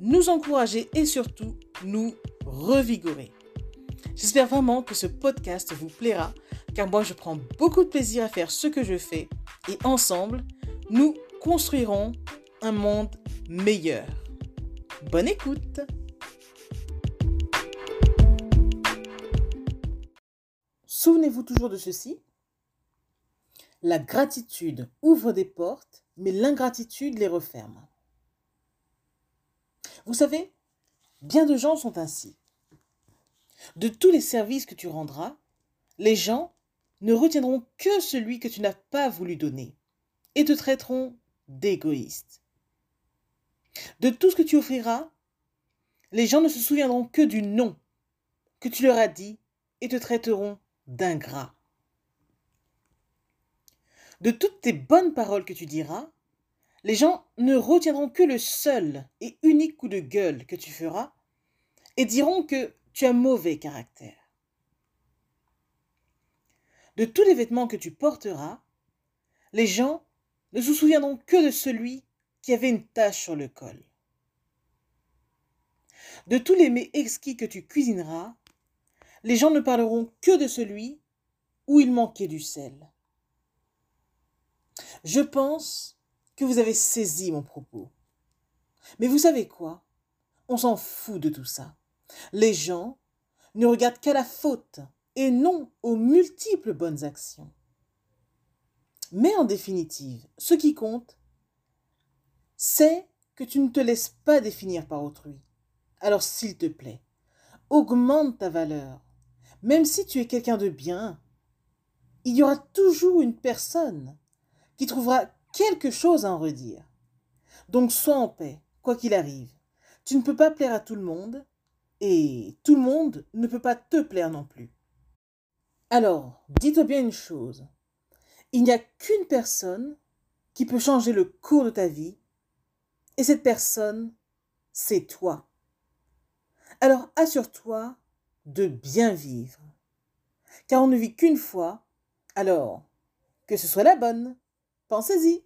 nous encourager et surtout nous revigorer. J'espère vraiment que ce podcast vous plaira car moi je prends beaucoup de plaisir à faire ce que je fais et ensemble, nous construirons un monde meilleur. Bonne écoute Souvenez-vous toujours de ceci. La gratitude ouvre des portes, mais l'ingratitude les referme. Vous savez, bien de gens sont ainsi. De tous les services que tu rendras, les gens ne retiendront que celui que tu n'as pas voulu donner et te traiteront d'égoïste. De tout ce que tu offriras, les gens ne se souviendront que du non que tu leur as dit et te traiteront d'ingrat. De toutes tes bonnes paroles que tu diras, les gens ne retiendront que le seul et unique coup de gueule que tu feras et diront que tu as mauvais caractère. De tous les vêtements que tu porteras, les gens ne se souviendront que de celui qui avait une tache sur le col. De tous les mets exquis que tu cuisineras, les gens ne parleront que de celui où il manquait du sel. Je pense que vous avez saisi mon propos. Mais vous savez quoi? On s'en fout de tout ça. Les gens ne regardent qu'à la faute et non aux multiples bonnes actions. Mais en définitive, ce qui compte, c'est que tu ne te laisses pas définir par autrui. Alors s'il te plaît, augmente ta valeur. Même si tu es quelqu'un de bien, il y aura toujours une personne qui trouvera quelque chose à en redire. Donc sois en paix, quoi qu'il arrive. Tu ne peux pas plaire à tout le monde, et tout le monde ne peut pas te plaire non plus. Alors, dis-toi bien une chose. Il n'y a qu'une personne qui peut changer le cours de ta vie, et cette personne, c'est toi. Alors assure-toi de bien vivre. Car on ne vit qu'une fois, alors que ce soit la bonne. Pensez-y.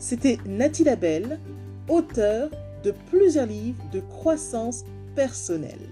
C'était Nathalie Labelle, auteure de plusieurs livres de croissance personnelle.